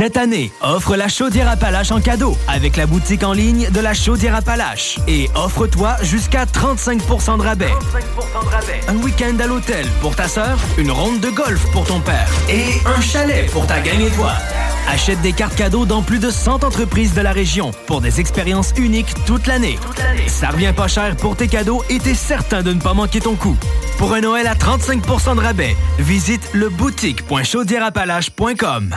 Cette année, offre la chaudière Appalaches en cadeau avec la boutique en ligne de la chaudière Appalaches. Et offre-toi jusqu'à 35% de rabais. Un week-end à l'hôtel pour ta sœur, une ronde de golf pour ton père et un chalet pour ta gang et toi. Achète des cartes cadeaux dans plus de 100 entreprises de la région pour des expériences uniques toute l'année. Ça revient pas cher pour tes cadeaux et t'es certain de ne pas manquer ton coup. Pour un Noël à 35% de rabais, visite le boutique.chaudierapalache.com.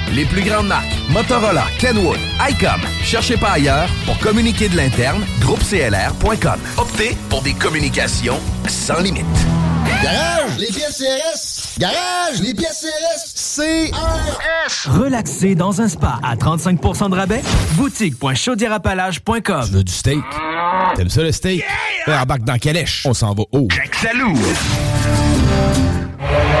Les plus grandes marques, Motorola, Kenwood, ICOM. Cherchez pas ailleurs pour communiquer de l'interne, groupeclr.com. Optez pour des communications sans limite. Garage, les pièces CRS. Garage, les pièces CRS. CRS. Relaxer dans un spa à 35% de rabais, boutique.chaudierapalache.com. Tu veux du steak? T'aimes ça le steak? Yeah! Embarque dans Calèche. On s'en va haut. Salut! À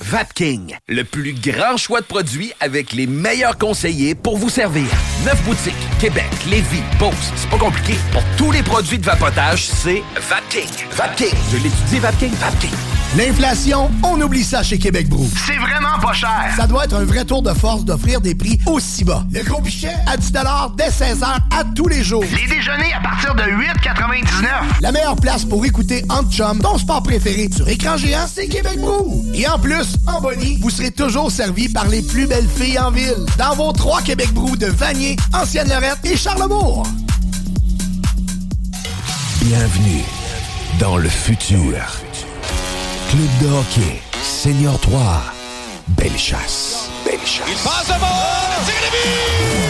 Vapking, le plus grand choix de produits avec les meilleurs conseillers pour vous servir. Neuf boutiques, Québec, Lévis, Beauce, c'est pas compliqué. Pour tous les produits de vapotage, c'est Vapking. Vapking. Je l'étudie, Vapking. Vapking. L'inflation, on oublie ça chez Québec Brou. C'est vraiment pas cher. Ça doit être un vrai tour de force d'offrir des prix aussi bas. Le gros pichet à 10 dès 16h à tous les jours. Les déjeuners à partir de 8,99. La meilleure place pour écouter Entre Chum, ton sport préféré sur écran géant, c'est Québec Brou. Et en plus, en Bonnie, vous serez toujours servi par les plus belles filles en ville. Dans vos trois Québec Brou de Vanier, Ancienne-Lorette et Charlebourg. Bienvenue dans le futur. Club de hockey, Senior 3, Belle chasse. Belle. Il passe le!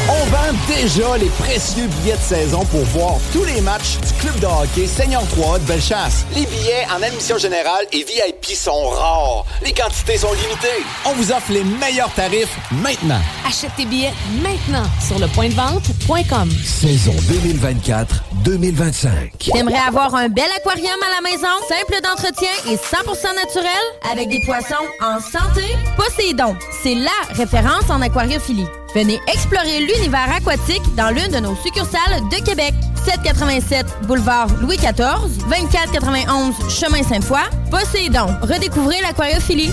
On vend déjà les précieux billets de saison pour voir tous les matchs du club de hockey Seigneur 3 de Bellechasse. Les billets en admission générale et VIP sont rares. Les quantités sont limitées. On vous offre les meilleurs tarifs maintenant. Achète tes billets maintenant sur le point de vente.com. Saison 2024-2025. T'aimerais avoir un bel aquarium à la maison, simple d'entretien et 100% naturel, avec des poissons en santé? Poséidon, c'est la référence en aquariophilie. Venez explorer l'univers aquatique dans l'une de nos succursales de Québec. 787 boulevard Louis XIV, 2491 chemin Sainte-Foy. Poséidon, redécouvrez l'aquariophilie.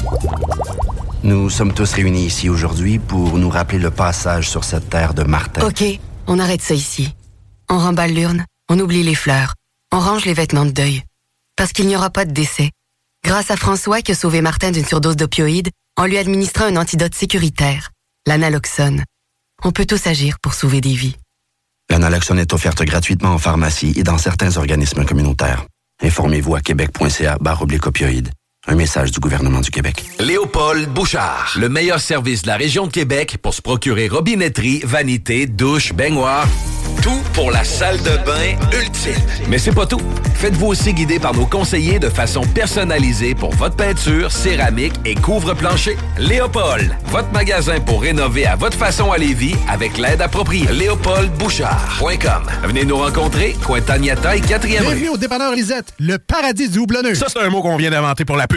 Nous sommes tous réunis ici aujourd'hui pour nous rappeler le passage sur cette terre de Martin. OK, on arrête ça ici. On remballe l'urne, on oublie les fleurs, on range les vêtements de deuil. Parce qu'il n'y aura pas de décès. Grâce à François qui a sauvé Martin d'une surdose d'opioïdes en lui administrant un antidote sécuritaire, l'analoxone. On peut tous agir pour sauver des vies. La naloxone est offerte gratuitement en pharmacie et dans certains organismes communautaires. Informez-vous à québec.ca barre opioïdes. Un message du gouvernement du Québec. Léopold Bouchard, le meilleur service de la région de Québec pour se procurer robinetterie, vanité, douche, baignoire. Tout pour la salle de bain ultime. Mais c'est pas tout. Faites-vous aussi guider par nos conseillers de façon personnalisée pour votre peinture, céramique et couvre-plancher. Léopold, votre magasin pour rénover à votre façon à Lévis avec l'aide appropriée. LéopoldBouchard.com. Venez nous rencontrer, Cointagnata et 4e rue. Bienvenue au dépanneur Lisette, le paradis du houblonneux. Ça, c'est un mot qu'on vient d'inventer pour la pub.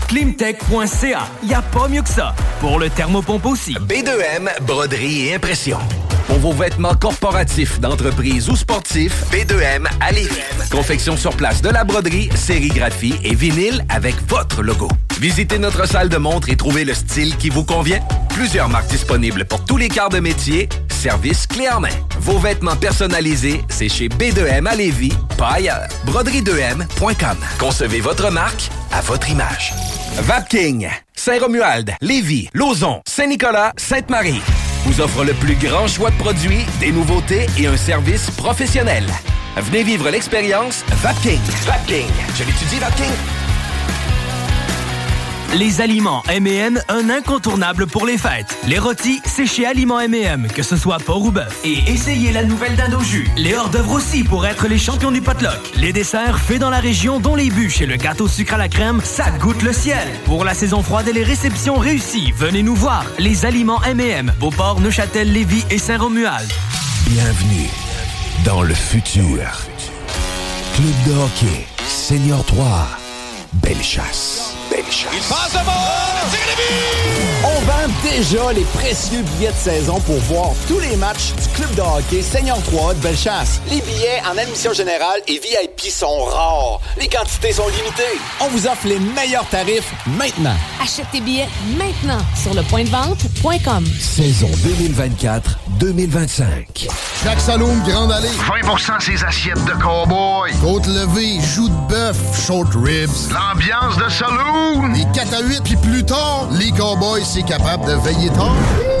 Climtech.ca. Y a pas mieux que ça. Pour le thermopompe aussi. B2M, broderie et impression. Pour vos vêtements corporatifs, d'entreprise ou sportifs, B2M à. Confection sur place de la broderie, sérigraphie et vinyle avec votre logo. Visitez notre salle de montre et trouvez le style qui vous convient. Plusieurs marques disponibles pour tous les quarts de métier. Service clé en main. Vos vêtements personnalisés, c'est chez B2M à Lévis, pas ailleurs. Broderie2M.com. Concevez votre marque à votre image. Vapking, Saint-Romuald, Lévis, Lauson, Saint-Nicolas, Sainte-Marie vous offre le plus grand choix de produits, des nouveautés et un service professionnel. Venez vivre l'expérience Vapking. Vapking. Je l'étudie, Vapking. Les aliments M&M, un incontournable pour les fêtes. Les rôtis, c'est chez Aliments M&M, que ce soit porc ou bœuf. Et essayez la nouvelle dinde au jus. Les hors-d'œuvre aussi pour être les champions du potluck. Les desserts faits dans la région, dont les bûches et le gâteau sucre à la crème, ça goûte le ciel. Pour la saison froide et les réceptions réussies, venez nous voir. Les aliments M&M, Beauport, Neuchâtel, Lévis et Saint-Romuald. Bienvenue dans le futur. Club de hockey, Senior 3, Belle chasse. Belle. Il passe devant! But! On déjà les précieux billets de saison pour voir tous les matchs du club de hockey Senior 3 de Bellechasse. Les billets en admission générale et VIP sont rares. Les quantités sont limitées. On vous offre les meilleurs tarifs maintenant. Achète tes billets maintenant sur le point de vente.com. Saison 2024-2025. Chaque saloon Grande Allée. 20% ses assiettes de cowboy. Côte levée, joues de bœuf, short ribs. L'ambiance de saloon. Les 4 à 8, puis plus tard, les cowboys, c'est capable de veiller tard.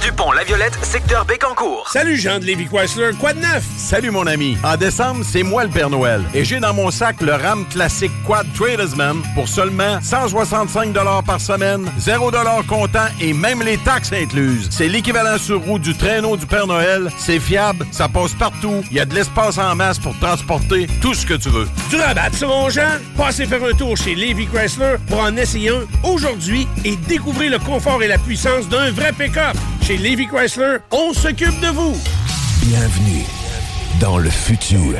du pont La Violette, secteur Bécancourt. Salut Jean de Lévi Chrysler, quoi de neuf? Salut mon ami. En décembre, c'est moi le Père Noël. Et j'ai dans mon sac le RAM classique Quad Tradesman pour seulement 165 par semaine, 0 comptant et même les taxes incluses. C'est l'équivalent sur roue du traîneau du Père Noël. C'est fiable, ça passe partout. Il y a de l'espace en masse pour transporter tout ce que tu veux. Tu rabattes sur mon Jean? Passez faire un tour chez Lévi Chrysler pour en essayer un aujourd'hui et découvrir le confort et la puissance d'un vrai pick-up. Chez Lévi Chrysler, on s'occupe de vous. Bienvenue dans le futur.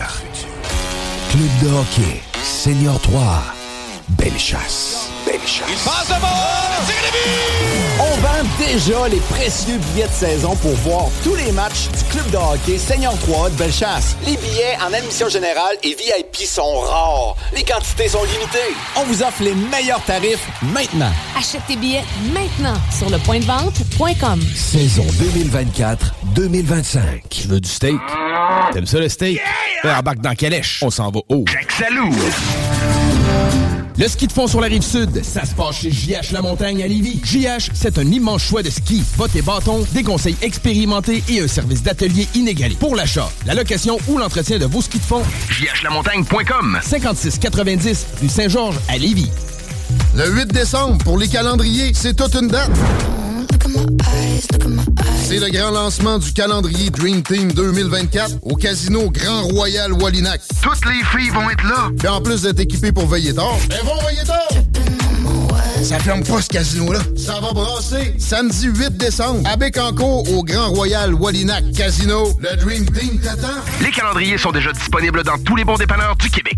Club de hockey, Senior 3, Belle chasse. Belle Bellechasse. Il passe de bord! On vend déjà les précieux billets de saison pour voir tous les matchs du club de hockey Seigneur 3 de Bellechasse. Les billets en admission générale et VIP sont rares. Les quantités sont limitées. On vous offre les meilleurs tarifs maintenant. Achète tes billets maintenant sur le point de vente.com. Saison 2024-2025. Tu veux du steak? T'aimes ça le steak? Yeah! Embarque dans Calèche. On s'en va haut. Salou! Le ski de fond sur la rive sud, ça se passe chez JH La Montagne à Lévis. JH, c'est un immense choix de ski, bottes et bâtons, des conseils expérimentés et un service d'atelier inégalé. Pour l'achat, la location ou l'entretien de vos skis de fond, jhlamontagne.com 5690 rue Saint-Georges à Lévis. Le 8 décembre, pour les calendriers, c'est toute une date. C'est le grand lancement du calendrier Dream Team 2024 au Casino Grand Royal Wallinac. Toutes les filles vont être là. Puis en plus d'être équipées pour veiller tard, elles vont veiller tard. Ça ferme pas ce casino-là. Ça va brasser samedi 8 décembre à Bécancourt au Grand Royal Wallinac Casino. Le Dream Team t'attend. Les calendriers sont déjà disponibles dans tous les bons dépanneurs du Québec.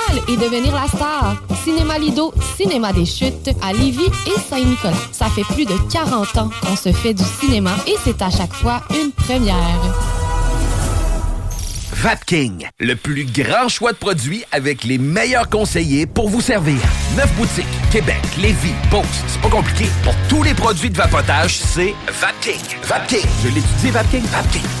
et devenir la star. Cinéma Lido, cinéma des chutes à Lévis et Saint-Nicolas. Ça fait plus de 40 ans qu'on se fait du cinéma et c'est à chaque fois une première. Vapking, le plus grand choix de produits avec les meilleurs conseillers pour vous servir. Neuf boutiques, Québec, Lévis, Beauce, c'est pas compliqué. Pour tous les produits de vapotage, c'est Vapking. Vapking, je l'étudie, Vapking, Vapking.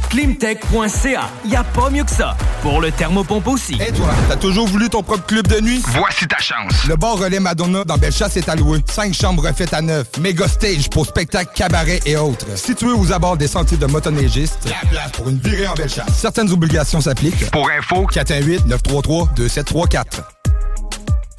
Climtech.ca, y a pas mieux que ça. Pour le thermopompe aussi. Et toi, t'as toujours voulu ton propre club de nuit? Voici ta chance. Le bar relais Madonna dans Bellechasse est alloué. Cinq chambres refaites à neuf. Méga stage pour spectacles, cabarets et autres. Situé aux abords des sentiers de motoneigistes. La place pour une virée en Bellechasse. Certaines obligations s'appliquent. Pour info, 418-933-2734.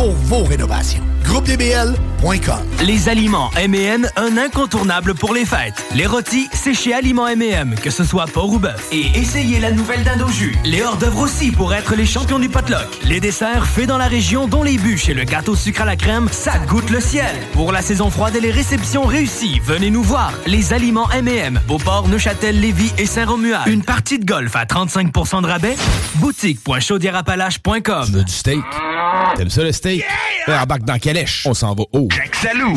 pour vos rénovations. GroupeDBL.com Les aliments M&M, un incontournable pour les fêtes. Les rôtis, c'est chez Aliments M&M, que ce soit porc ou bœuf. Et essayez la nouvelle dinde au jus. Les hors-d'œuvre aussi pour être les champions du potluck. Les desserts faits dans la région, dont les bûches et le gâteau sucre à la crème, ça goûte le ciel. Pour la saison froide et les réceptions réussies, venez nous voir. Les aliments M&M, Beauport, Neuchâtel, Lévis et Saint-Romuald. Une partie de golf à 35% de rabais? Boutique.chaudierapalache.com Tu veux du steak? T'aimes ça le steak? Yeah! Embarque dans Calèche. On s'en va haut. Salou!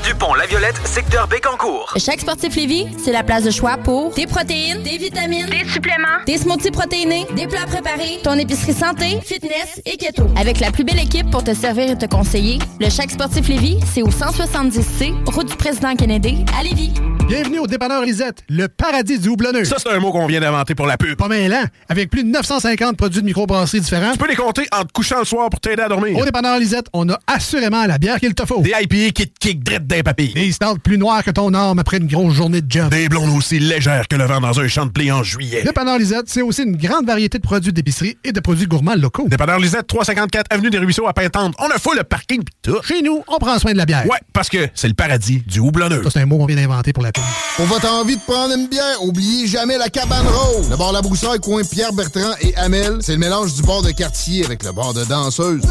Dupont-La-Violette, secteur Bécancourt. Chaque sportif Lévis, c'est la place de choix pour des protéines, des vitamines, des suppléments, des smoothies protéinés, des plats préparés, ton épicerie santé, fitness et keto. Avec la plus belle équipe pour te servir et te conseiller, le Chaque sportif Lévis, c'est au 170C, route du président Kennedy, à Lévis. Bienvenue au dépanneur Lisette, le paradis du houblonneux. Ça, c'est un mot qu'on vient d'inventer pour la pub. Pas mêlant, avec plus de 950 produits de microbrasserie différents. Tu peux les compter en te couchant le soir pour t'aider à dormir. Au dépanneur Lisette, on a assurément la bière qu'il te faut. Des IPA qui te kick drette d'un papy. Des stouts plus noirs que ton arme après une grosse journée de job. Des blondes aussi légères que le vent dans un champ de blé en juillet. Dépanneur Lisette, c'est aussi une grande variété de produits d'épicerie et de produits gourmands locaux. Dépanneur Lisette, 354 Avenue des Ruisseaux à Pintante. On a fou le parking pis tout. Chez nous, on prend soin de la bière. Ouais, parce que c'est le paradis du houblonneux. Ça, c'est un mot qu'on vient d'inventer pour la pub. Pour votre envie de prendre une bière, oubliez jamais la cabane rose. Le bar La Broussaille, coin Pierre Bertrand et Amel, c'est le mélange du bar de quartier avec le bar de danseuse.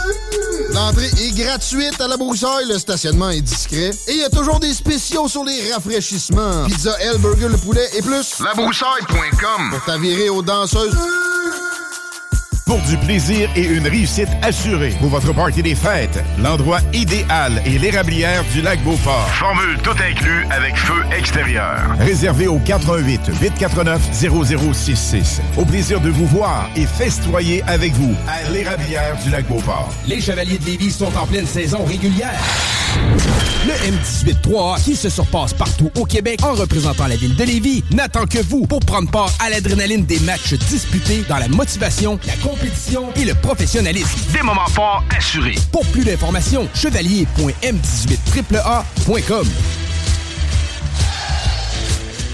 L'entrée est gratuite à La Broussaille, le stationnement est discret et il y a toujours des spéciaux sur les rafraîchissements. Pizza, L, burger, le poulet et plus. Labroussaille.com Pour t'avirer aux danseuses. Pour du plaisir et une réussite assurée. Pour votre party des fêtes, l'endroit idéal est l'érablière du lac Beauport. Formule tout inclus avec feu extérieur. Réservé au 418 849 0066. Au plaisir de vous voir et festoyer avec vous à l'érablière du lac Beauport. Les Chevaliers de Lévis sont en pleine saison régulière. Le M18-3A, qui se surpasse partout au Québec en représentant la ville de Lévis, n'attend que vous pour prendre part à l'adrénaline des matchs disputés dans la motivation, la compétition et le professionnalisme. Des moments forts assurés. Pour plus d'informations, chevalier.m18AAA.com.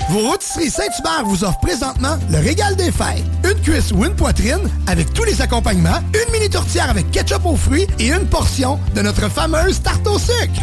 Vos rôtisseries Saint-Hubert vous offrent présentement le régal des fêtes. Une cuisse ou une poitrine avec tous les accompagnements, une mini tourtière avec ketchup aux fruits et une portion de notre fameuse tarte au sucre.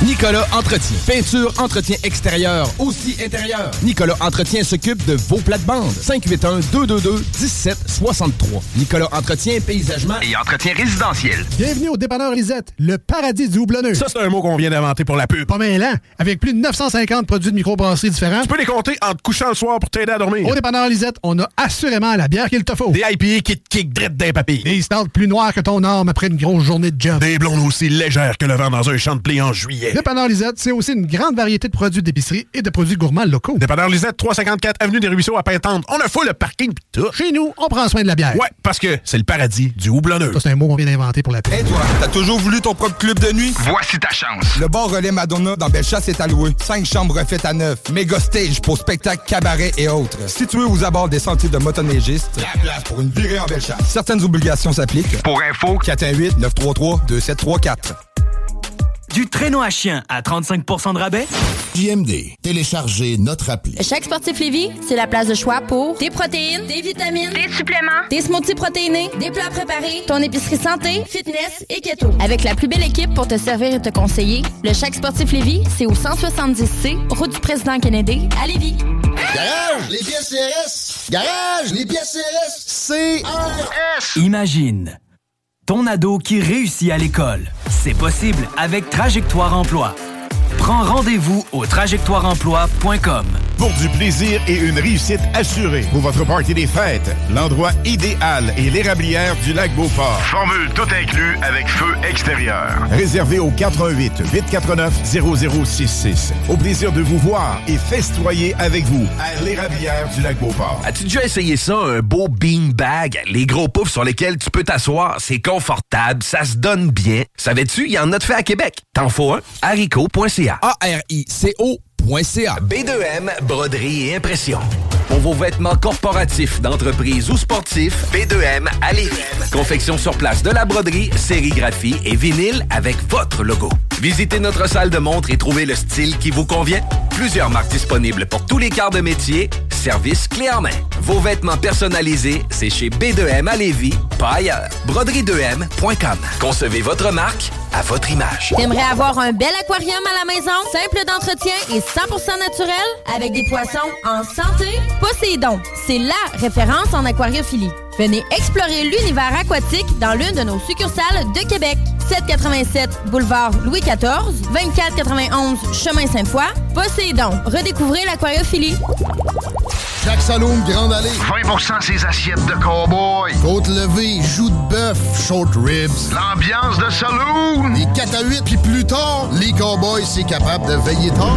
Nicolas Entretien. Peinture, entretien extérieur, aussi intérieur. Nicolas Entretien s'occupe de vos plates-bandes. 581-222-1763. Nicolas Entretien, paysagement Et entretien résidentiel. Bienvenue au dépanneur Lisette, le paradis du houblonneux. Ça, c'est un mot qu'on vient d'inventer pour la pub. Pas mêlant, avec plus de 950 produits de microbrasserie différents. Tu peux les compter en te couchant le soir pour t'aider à dormir. Au dépanneur Lisette, on a assurément la bière qu'il te faut. Des IPA qui te kick drette d'un papy. Des stouts plus noirs que ton arme après une grosse journée de job. Des blondes aussi légères que le vent dans un champ de blé en juillet. Dépanneur Lisette, c'est aussi une grande variété de produits d'épicerie et de produits gourmands locaux. Dépanneur Lisette, 354 Avenue des Ruisseaux à Pintante. On a fou le parking pis tout. Chez nous, on prend soin de la bière. Ouais, parce que c'est le paradis du houblonneux. Ça, c'est un mot qu'on vient d'inventer pour la. Hey toi, t'as toujours voulu ton propre club de nuit? Voici ta chance. Le bar relais Madonna dans Bellechasse est alloué. Cinq chambres refaites à neuf. Méga stage pour spectacles, cabarets et autres. Situé aux abords des sentiers de motoneigistes. La place pour une virée en Bellechasse. Certaines obligations s'appliquent. Pour info, 418-933-2734. Du traîneau à chien à 35% de rabais? JMD. Téléchargez notre appli. Chaque sportif Lévis, c'est la place de choix pour des protéines, des vitamines, des suppléments, des smoothies protéinés, des plats préparés, ton épicerie santé, fitness et keto. Avec la plus belle équipe pour te servir et te conseiller, le Chaque sportif Lévis, c'est au 170C, route du président Kennedy, à Lévis. Garage, les pièces CRS. Garage, les pièces CRS. CRS. Imagine ton ado qui réussit à l'école. C'est possible avec Trajectoire Emploi. Prends rendez-vous au trajectoireemploi.com. Pour du plaisir et une réussite assurée. Pour votre party des fêtes, l'endroit idéal est l'érablière du lac Beauport. formule tout inclus avec feu extérieur. Réservé au 418 849 0066. Au plaisir de vous voir et festoyer avec vous à l'érablière du lac Beauport. As-tu déjà essayé ça, un beau bean bag? Les gros poufs sur lesquels tu peux t'asseoir, c'est confortable, ça se donne bien. Savais-tu, il y en a de fait à Québec. T'en faut un? haricot.ca. A-R-I-C-O.ca. B2M, broderie et impression. Pour vos vêtements corporatifs, d'entreprise ou sportifs, B2M à Lévis. Confection sur place de la broderie, sérigraphie et vinyle avec votre logo. Visitez notre salle de montre et trouvez le style qui vous convient. Plusieurs marques disponibles pour tous les quarts de métier. service clé en main. Vos vêtements personnalisés, c'est chez B2M à Lévis, pas ailleurs. Broderie2M.com. Concevez votre marque à votre image. T'aimerais avoir un bel aquarium à la maison, simple d'entretien et 100% naturel, avec des poissons en santé? Poséidon, c'est LA référence en aquariophilie. Venez explorer l'univers aquatique dans l'une de nos succursales de Québec. 787 boulevard Louis XIV, 2491 chemin Sainte-Foy. Poséidon, redécouvrez l'aquariophilie. Jacques Saloon, Grande Allée. 20% ses assiettes de cowboy. Côte levée, joues de bœuf, short ribs. L'ambiance de saloon. Les 4 à 8, puis plus tard, les cowboys, c'est capable de veiller tard.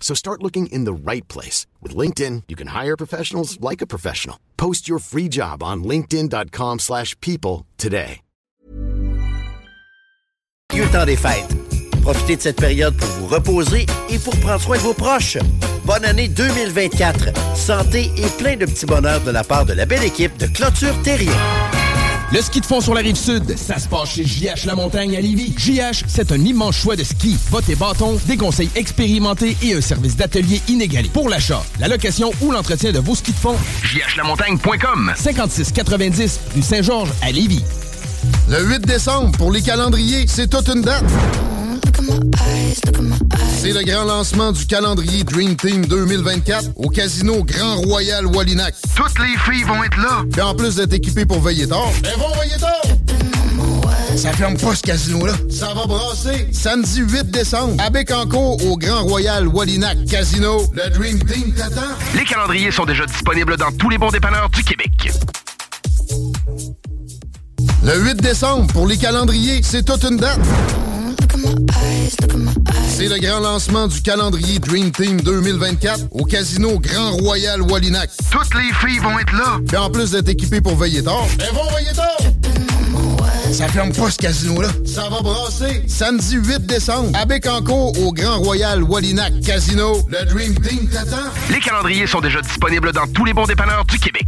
So start looking in the right place. With LinkedIn, you can hire professionals like a professional. Post your free job on linkedin.com slash people today. Dieu temps des fêtes. Profitez de cette période pour vous reposer et pour prendre soin de vos proches. Bonne année 2024. Santé et plein de petits bonheurs de la part de la belle équipe de Clôture Terrien. Le ski de fond sur la rive sud, ça se passe chez JH La Montagne à Lévis. JH, c'est un immense choix de ski, bottes et bâtons, des conseils expérimentés et un service d'atelier inégalé. Pour l'achat, la location ou l'entretien de vos skis de fond, jhlamontagne.com 56 90 rue Saint-Georges à Lévis. Le 8 décembre, pour les calendriers, c'est toute une date. C'est le grand lancement du calendrier Dream Team 2024 au Casino Grand Royal Wallinac. Toutes les filles vont être là. Puis en plus d'être équipées pour veiller tard, elles vont veiller tard! Ça ferme pas ce casino-là. Ça va brasser. Samedi 8 décembre, à Bécancourt, au Grand Royal Wallinac Casino. Le Dream Team t'attend. Les calendriers sont déjà disponibles dans tous les bons dépanneurs du Québec. Le 8 décembre, pour les calendriers, c'est toute une date. C'est le grand lancement du calendrier Dream Team 2024 au Casino Grand Royal Wallinac. Toutes les filles vont être là. Puis en plus d'être équipées pour veiller tard, elles vont veiller tard! Ça ferme pas ce casino-là. Ça va brasser. Samedi 8 décembre, à Bécancourt, au Grand Royal Wallinac Casino. Le Dream Team t'attend. Les calendriers sont déjà disponibles dans tous les bons dépanneurs du Québec.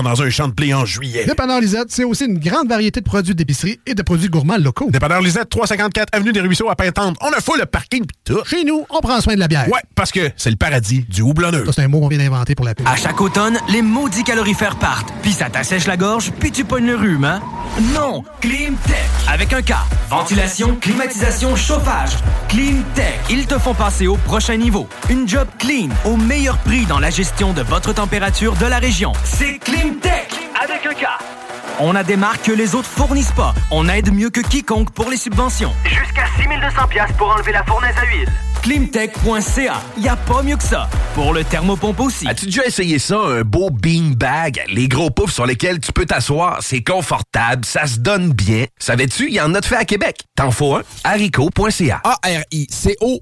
dans un champ de blé en juillet. Dépanneur Lisette, c'est aussi une grande variété de produits d'épicerie et de produits gourmands locaux. Dépanneur Lisette, 354 Avenue des Ruisseaux à Pintante. On a fou le parking pis tout. Chez nous, on prend soin de la bière. Ouais, parce que c'est le paradis du houblonneux. Ça, c'est un mot qu'on vient d'inventer pour la pub. À chaque automne, les maudits calorifères partent, puis ça t'assèche la gorge, puis tu pognes le rhume, hein? Non! Climtech! Avec un K. Ventilation, climatisation, chauffage. Climtech. Ils te font passer au prochain niveau. Une job clean, au meilleur prix dans la gestion de votre température de la région. C'est Climtech! Avec un K. On a des marques que les autres fournissent pas. On aide mieux que quiconque pour les subventions. Jusqu'à 6200 pièces pour enlever la fournaise à huile. Climtech.ca. Y a pas mieux que ça. Pour le thermopompe aussi. As-tu déjà essayé ça, un beau bean bag? Les gros poufs sur lesquels tu peux t'asseoir, c'est confortable, ça se donne bien. Savais-tu, il y en a de fait à Québec. T'en faut un? haricot.ca. A-R-I-C-O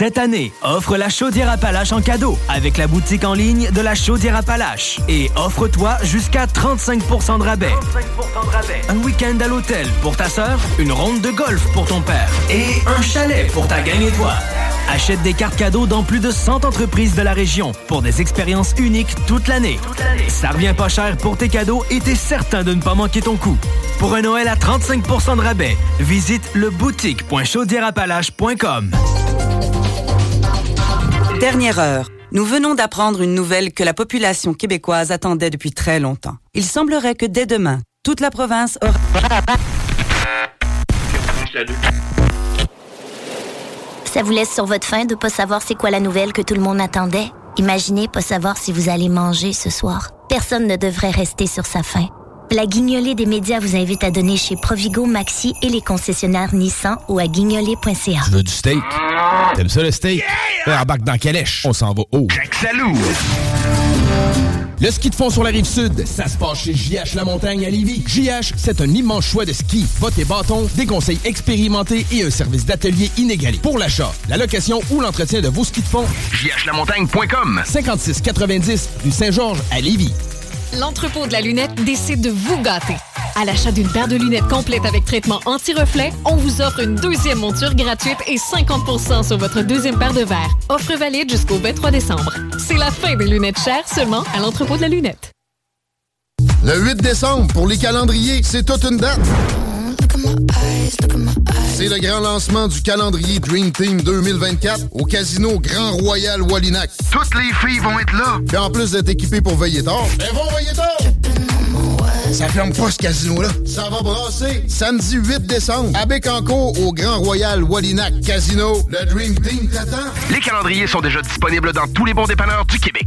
Cette année, offre la chaudière Appalaches en cadeau avec la boutique en ligne de la chaudière Appalaches. Et offre-toi jusqu'à 35% de rabais. Un week-end à l'hôtel pour ta sœur, une ronde de golf pour ton père et un chalet pour ta gang et toi. Achète des cartes cadeaux dans plus de 100 entreprises de la région pour des expériences uniques toute l'année. Ça revient pas cher pour tes cadeaux et t'es certain de ne pas manquer ton coup. Pour un Noël à 35% de rabais, visite le boutique.chaudierapalache.com. Dernière heure. Nous venons d'apprendre une nouvelle que la population québécoise attendait depuis très longtemps. Il semblerait que dès demain, toute la province aura... Ça vous laisse sur votre faim de pas savoir c'est quoi la nouvelle que tout le monde attendait? Imaginez pas savoir si vous allez manger ce soir. Personne ne devrait rester sur sa faim. La guignolée des médias vous invite à donner chez Provigo, Maxi et les concessionnaires Nissan ou à guignolée.ca. Tu veux du steak? T'aimes ça le steak? Yeah! Embarque dans Calèche, on s'en va haut. Salou! Le ski de fond sur la rive sud, ça se passe chez JH La Montagne à Lévis. JH, c'est un immense choix de ski, bottes et bâtons, des conseils expérimentés et un service d'atelier inégalé. Pour l'achat, la location ou l'entretien de vos skis de fond, jhlamontagne.com 5690 rue Saint-Georges à Lévis. L'entrepôt de la lunette décide de vous gâter. À l'achat d'une paire de lunettes complète avec traitement anti-reflet, on vous offre une deuxième monture gratuite et 50% sur votre deuxième paire de verres. Offre valide jusqu'au 23 décembre. C'est la fin des lunettes chères seulement à l'entrepôt de la lunette. Le 8 décembre, pour les calendriers, c'est toute une date. C'est le grand lancement du calendrier Dream Team 2024 au Casino Grand Royal Wallinac. Toutes les filles vont être là. Puis en plus d'être équipées pour veiller tard, elles vont veiller tard. Ça ferme pas ce casino-là. Ça va brasser. Samedi 8 décembre, à Bécancourt, au Grand Royal Wallinac Casino. Le Dream Team t'attend. Les calendriers sont déjà disponibles dans tous les bons dépanneurs du Québec.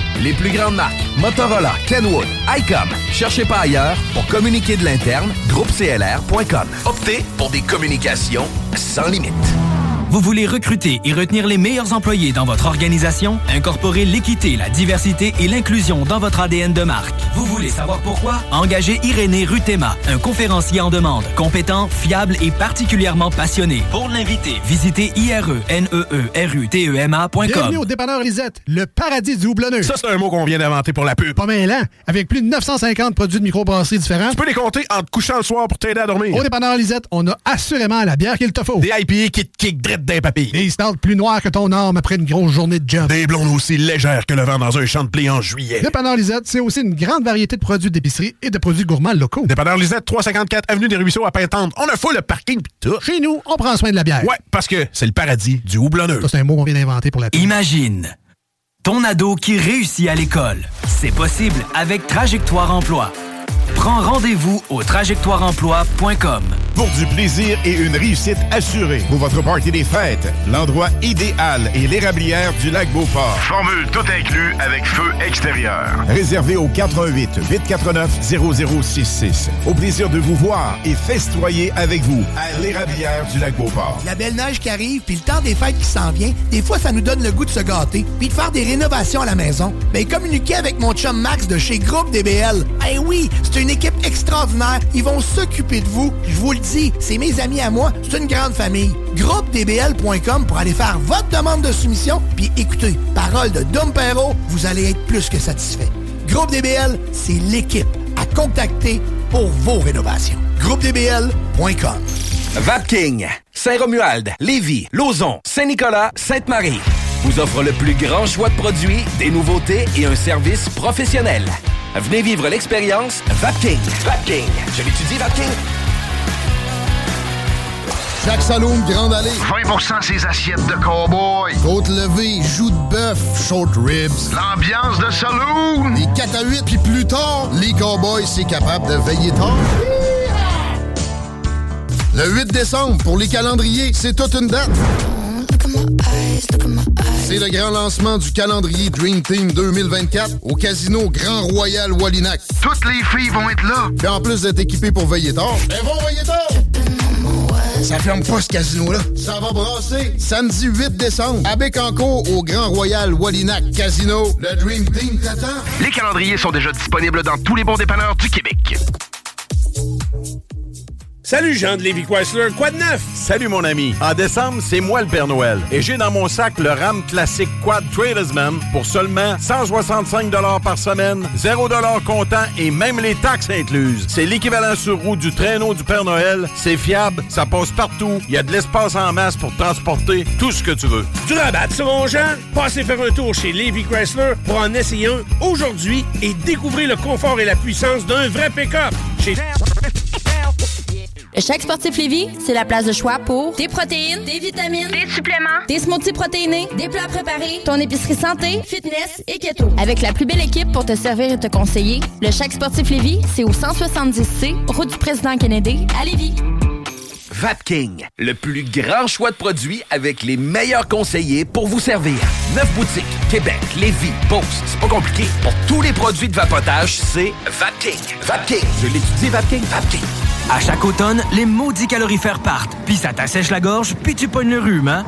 Les plus grandes marques, Motorola, Kenwood, ICOM. Cherchez pas ailleurs pour communiquer de l'interne, groupeclr.com. Optez pour des communications sans limite. Vous voulez recruter et retenir les meilleurs employés dans votre organisation? Incorporez l'équité, la diversité et l'inclusion dans votre ADN de marque. Vous voulez savoir pourquoi? Engagez Irénée Rutema, un conférencier en demande, compétent, fiable et particulièrement passionné. Pour l'inviter, visitez E ireneerutema.com. Bienvenue au dépanneur Lisette, le paradis du houblonneux. Ça, c'est un mot qu'on vient d'inventer pour la pub. Pas mêlant, avec plus de 950 produits de microbrasserie différents. Tu peux les compter en te couchant le soir pour t'aider à dormir. Au dépanneur Lisette, on a assurément la bière qu'il te faut. Des IPA qui te kick drette d'un papy. Des stouts plus noirs que ton arme après une grosse journée de job. Des blondes aussi légères que le vent dans un champ de blé en juillet. Dépanneur Lisette, c'est aussi une grande variété de produits d'épicerie et de produits gourmands locaux. Dépanneur Lisette, 354 Avenue des Ruisseaux à Pintante. On a fou le parking pis tout. Chez nous, on prend soin de la bière. Ouais, parce que c'est le paradis du houblonneux. Ça, c'est un mot qu'on vient d'inventer pour la pub. Imagine ton ado qui réussit à l'école. C'est possible avec Trajectoire Emploi. Prends rendez-vous au trajectoireemploi.com. Pour du plaisir et une réussite assurée. Pour votre party des fêtes, l'endroit idéal est l'érablière du lac Beauport. Formule tout inclus avec feu extérieur. Réservé au 88 849 0066. Au plaisir de vous voir et festoyer avec vous à l'érablière du lac Beauport. La belle neige qui arrive, puis le temps des fêtes qui s'en vient, des fois, ça nous donne le goût de se gâter, puis de faire des rénovations à la maison. Ben, communiquez avec mon chum Max de chez Groupe DBL. Eh oui, c'est une équipe extraordinaire. Ils vont s'occuper de vous. Je vous le dis, c'est mes amis à moi. C'est une grande famille. GroupeDBL.com pour aller faire votre demande de soumission. Puis écoutez, parole de Dom Perrault, vous allez être plus que satisfait. Groupe DBL, c'est l'équipe à contacter pour vos rénovations. GroupeDBL.com. Vapking, Saint-Romuald, Lévis, Lauson, Saint-Nicolas, Sainte-Marie. vous offre le plus grand choix de produits, des nouveautés et un service professionnel. Venez vivre l'expérience Vapking. Vapking. Je l'étudie, Vapking. Jacques Saloum, Grande Allée. 20% ses assiettes de cowboy. Côte levée, joues de bœuf, short ribs. L'ambiance de saloon. Les 4 à 8, puis plus tard, les cowboys, c'est capable de veiller tard. Le 8 décembre, pour les calendriers, c'est toute une date. C'est le grand lancement du calendrier Dream Team 2024 au Casino Grand Royal Wallinac. Toutes les filles vont être là. Puis en plus d'être équipées pour veiller tard, elles vont veiller tard. Ça ferme pas ce casino-là. Ça va brasser. Samedi 8 décembre, à Bécancourt, au Grand Royal Wallinac Casino. Le Dream Team t'attend. Les calendriers sont déjà disponibles dans tous les bons dépanneurs du Québec. Salut Jean de Lévi Chrysler, quoi de neuf? Salut mon ami. En décembre, c'est moi le Père Noël. Et j'ai dans mon sac le RAM classique Quad Tradesman pour seulement 165 par semaine, 0 comptant et même les taxes incluses. C'est l'équivalent sur roue du traîneau du Père Noël. C'est fiable, ça passe partout. Il y a de l'espace en masse pour transporter tout ce que tu veux. Du rabat sur mon Jean? Passez faire un tour chez Lévi Chrysler pour en essayer un aujourd'hui et découvrir le confort et la puissance d'un vrai pick-up. Chez Le Chèque Sportif Lévis, c'est la place de choix pour des protéines, des vitamines, des suppléments, des smoothies protéinés, des plats préparés, ton épicerie santé, fitness et keto. Avec la plus belle équipe pour te servir et te conseiller, le Chèque Sportif Lévis, c'est au 170C, route du président Kennedy, à Lévis. Vapking, le plus grand choix de produits avec les meilleurs conseillers pour vous servir. Neuf boutiques, Québec, Lévis, Beauce, c'est pas compliqué. Pour tous les produits de vapotage, c'est Vapking. Vapking, je l'étudie, Vapking, Vapking. À chaque automne, les maudits calorifères partent. Puis ça t'assèche la gorge, puis tu pognes le rhume, hein?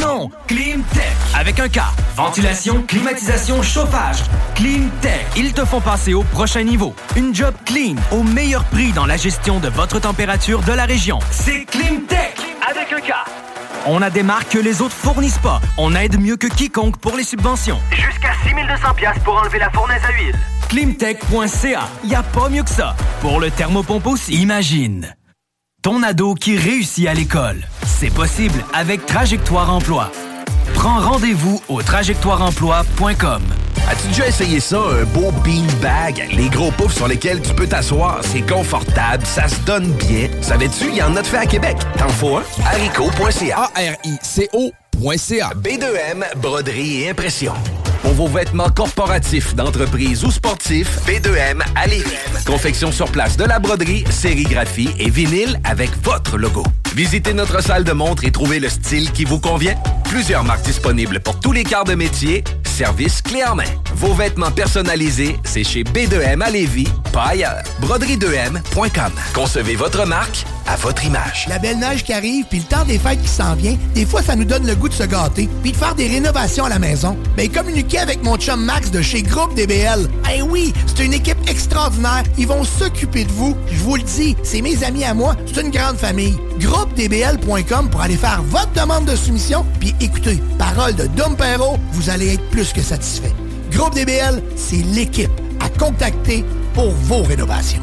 Non! Climtech! Avec un K. Ventilation, climatisation, chauffage. Climtech. Ils te font passer au prochain niveau. Une job clean, au meilleur prix dans la gestion de votre température de la région. C'est Climtech! Avec un K. On a des marques que les autres fournissent pas. On aide mieux que quiconque pour les subventions. Jusqu'à 6200 pièces pour enlever la fournaise à huile. Climtech.ca. Y a pas mieux que ça. Pour le thermopompe aussi. Imagine. Ton ado qui réussit à l'école. C'est possible avec Trajectoire Emploi. Prends rendez-vous au trajectoireemploi.com. As-tu déjà essayé ça, un beau beanbag? Les gros poufs sur lesquels tu peux t'asseoir, c'est confortable, ça se donne bien. Savais-tu, il y en a de fait à Québec. T'en faut un? haricot.ca. A-R-I-C-O.ca. B2M, broderie et impression. Pour vos vêtements corporatifs, d'entreprise ou sportifs, B2M à Lévis. Confection sur place de la broderie, sérigraphie et vinyle avec votre logo. Visitez notre salle de montre et trouvez le style qui vous convient. Plusieurs marques disponibles pour tous les quarts de métier. Service clé en main. Vos vêtements personnalisés, c'est chez B2M à Lévis, pas ailleurs. Broderie2M.com. Concevez votre marque à votre image. La belle neige qui arrive, puis le temps des fêtes qui s'en vient, des fois, ça nous donne le goût de se gâter, puis de faire des rénovations à la maison. Ben, avec mon chum Max de chez Groupe DBL. Eh oui, c'est une équipe extraordinaire. Ils vont s'occuper de vous. Je vous le dis, c'est mes amis à moi. C'est une grande famille. GroupeDBL.com pour aller faire votre demande de soumission, puis écoutez, parole de Dom Perrault, vous allez être plus que satisfait. Groupe DBL, c'est l'équipe à contacter pour vos rénovations.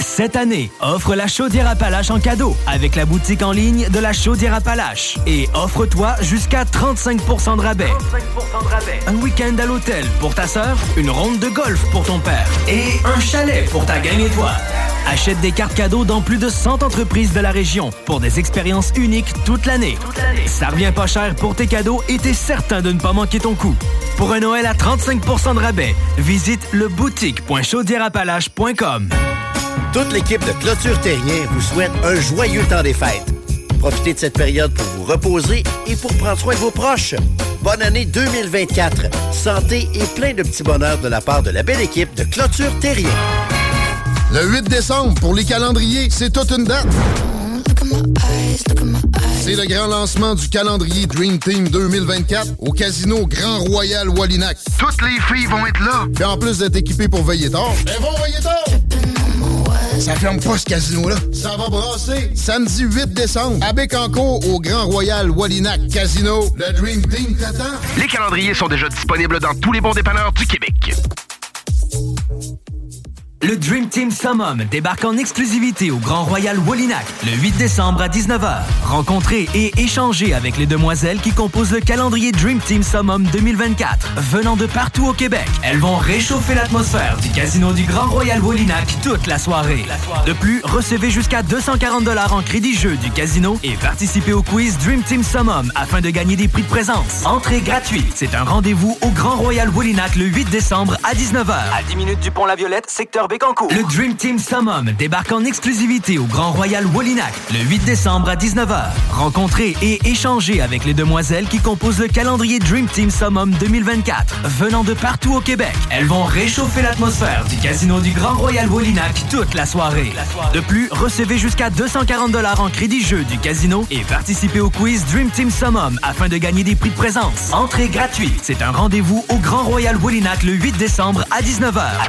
Cette année, offre la chaudière Appalaches en cadeau avec la boutique en ligne de la chaudière Appalaches. Et offre-toi jusqu'à 35% de rabais. Un week-end à l'hôtel pour ta sœur, une ronde de golf pour ton père et un chalet pour ta gang et toi. Achète des cartes cadeaux dans plus de 100 entreprises de la région pour des expériences uniques toute l'année. Ça revient pas cher pour tes cadeaux et t'es certain de ne pas manquer ton coup. Pour un Noël à 35% de rabais, visite le. Toute l'équipe de Clôture Terrien vous souhaite un joyeux temps des fêtes. Profitez de cette période pour vous reposer et pour prendre soin de vos proches. Bonne année 2024. Santé et plein de petits bonheurs de la part de la belle équipe de Clôture Terrien. Le 8 décembre, pour les calendriers, c'est toute une date. C'est le grand lancement du calendrier Dream Team 2024 au Casino Grand Royal Wallinac. Toutes les filles vont être là. Puis en plus d'être équipées pour veiller tard, elles vont veiller tard. Ça ferme pas ce casino-là. Ça va brasser. Samedi 8 décembre, à Bécancourt, au Grand Royal Wallinac Casino. Le Dream Team t'attend. Les calendriers sont déjà disponibles dans tous les bons dépanneurs du Québec. Le Dream Team Summum débarque en exclusivité au Grand Royal Wallinac le 8 décembre à 19h. Rencontrez et échangez avec les demoiselles qui composent le calendrier Dream Team Summum 2024. Venant de partout au Québec, elles vont réchauffer l'atmosphère du casino du Grand Royal Wallinac toute la soirée. De plus, recevez jusqu'à 240 en crédit jeu du casino et participez au quiz Dream Team Summum afin de gagner des prix de présence. Entrée gratuite. C'est un rendez-vous au Grand Royal Wallinac le 8 décembre à 19h. À 10 minutes du pont La Violette, secteur Le Dream Team Summum débarque en exclusivité au Grand Royal Wallinac le 8 décembre à 19h. Rencontrez et échangez avec les demoiselles qui composent le calendrier Dream Team Summum 2024. Venant de partout au Québec, elles vont réchauffer l'atmosphère du casino du Grand Royal Wallinac toute la soirée. De plus, recevez jusqu'à 240 en crédit jeu du casino et participez au quiz Dream Team Summum afin de gagner des prix de présence. Entrée gratuite. C'est un rendez-vous au Grand Royal Wallinac le 8 décembre à 19h.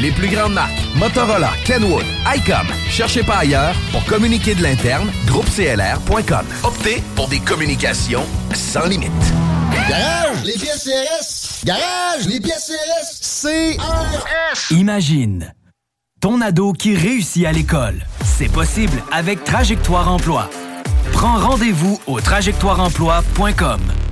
Les plus grandes marques, Motorola, Kenwood, ICOM. Cherchez pas ailleurs pour communiquer de l'interne, groupeclr.com. Optez pour des communications sans limite. Garage, les pièces CRS. Garage, les pièces CRS. CRS. Imagine ton ado qui réussit à l'école. C'est possible avec Trajectoire Emploi. Prends rendez-vous au trajectoireemploi.com.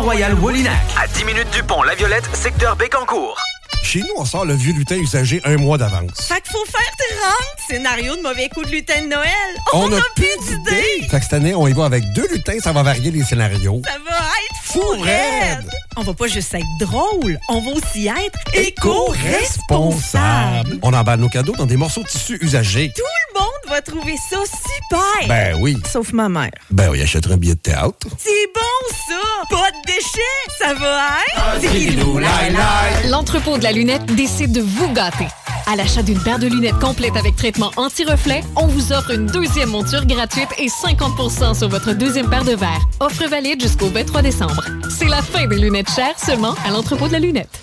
Royal Wallinac. À 10 minutes du pont La Violette, secteur Bécancourt. Chez nous, on sort le vieux lutin usagé un mois d'avance. Fait qu'il faut faire 30 scénario de mauvais coups de lutin de Noël. On On, a a plus d'idées. Fait que cette année, on y va avec deux lutins, ça va varier les scénarios. Ça va être fou raide. On va pas juste être drôle, on va aussi être éco-responsable. On emballe nos cadeaux dans des morceaux de tissu usagés. Tout le monde va trouver ça super. Ben oui. Sauf ma mère. Ben, on y achètera un billet de théâtre. C'est bon ça. Pas de déchets. Ça va être... L'entrepôt de la lunette décide de vous gâter. À l'achat d'une paire de lunettes complète avec traitement anti-reflet, on vous offre une deuxième monture gratuite et 50% sur votre deuxième paire de verres. Offre valide jusqu'au 23 décembre. C'est la fin des lunettes chères seulement à l'entrepôt de la lunette.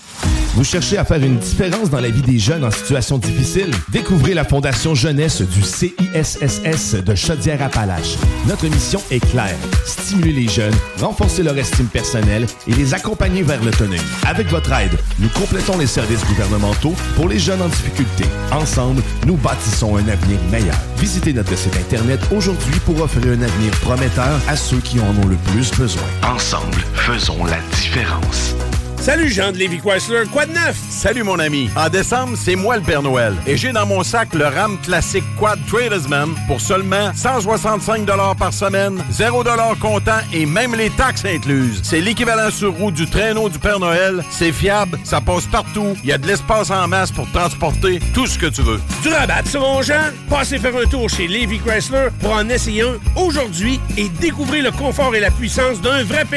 Vous cherchez à faire une différence dans la vie des jeunes en situation difficile? Découvrez la Fondation Jeunesse du CISSS de Chaudière-Appalaches. Notre mission est claire. Stimuler les jeunes, renforcer leur estime personnelle et les accompagner vers l'autonomie. Avec votre aide, nous complétons les services gouvernementaux pour les jeunes en difficulté. Ensemble, nous bâtissons un avenir meilleur. Visitez notre site Internet aujourd'hui pour offrir un avenir prometteur à ceux qui en ont le plus besoin. Ensemble, faisons la différence. Salut Jean de Lévi Chrysler, quoi de neuf? Salut mon ami. En décembre, c'est moi le Père Noël. Et j'ai dans mon sac le RAM classique Quad Tradesman pour seulement 165 par semaine, 0 comptant et même les taxes incluses. C'est l'équivalent sur roue du traîneau du Père Noël. C'est fiable, ça passe partout. Il y a de l'espace en masse pour transporter tout ce que tu veux. Du rabat sur mon Jean? Passez faire un tour chez Lévi Chrysler pour en essayer un aujourd'hui et découvrir le confort et la puissance d'un vrai P-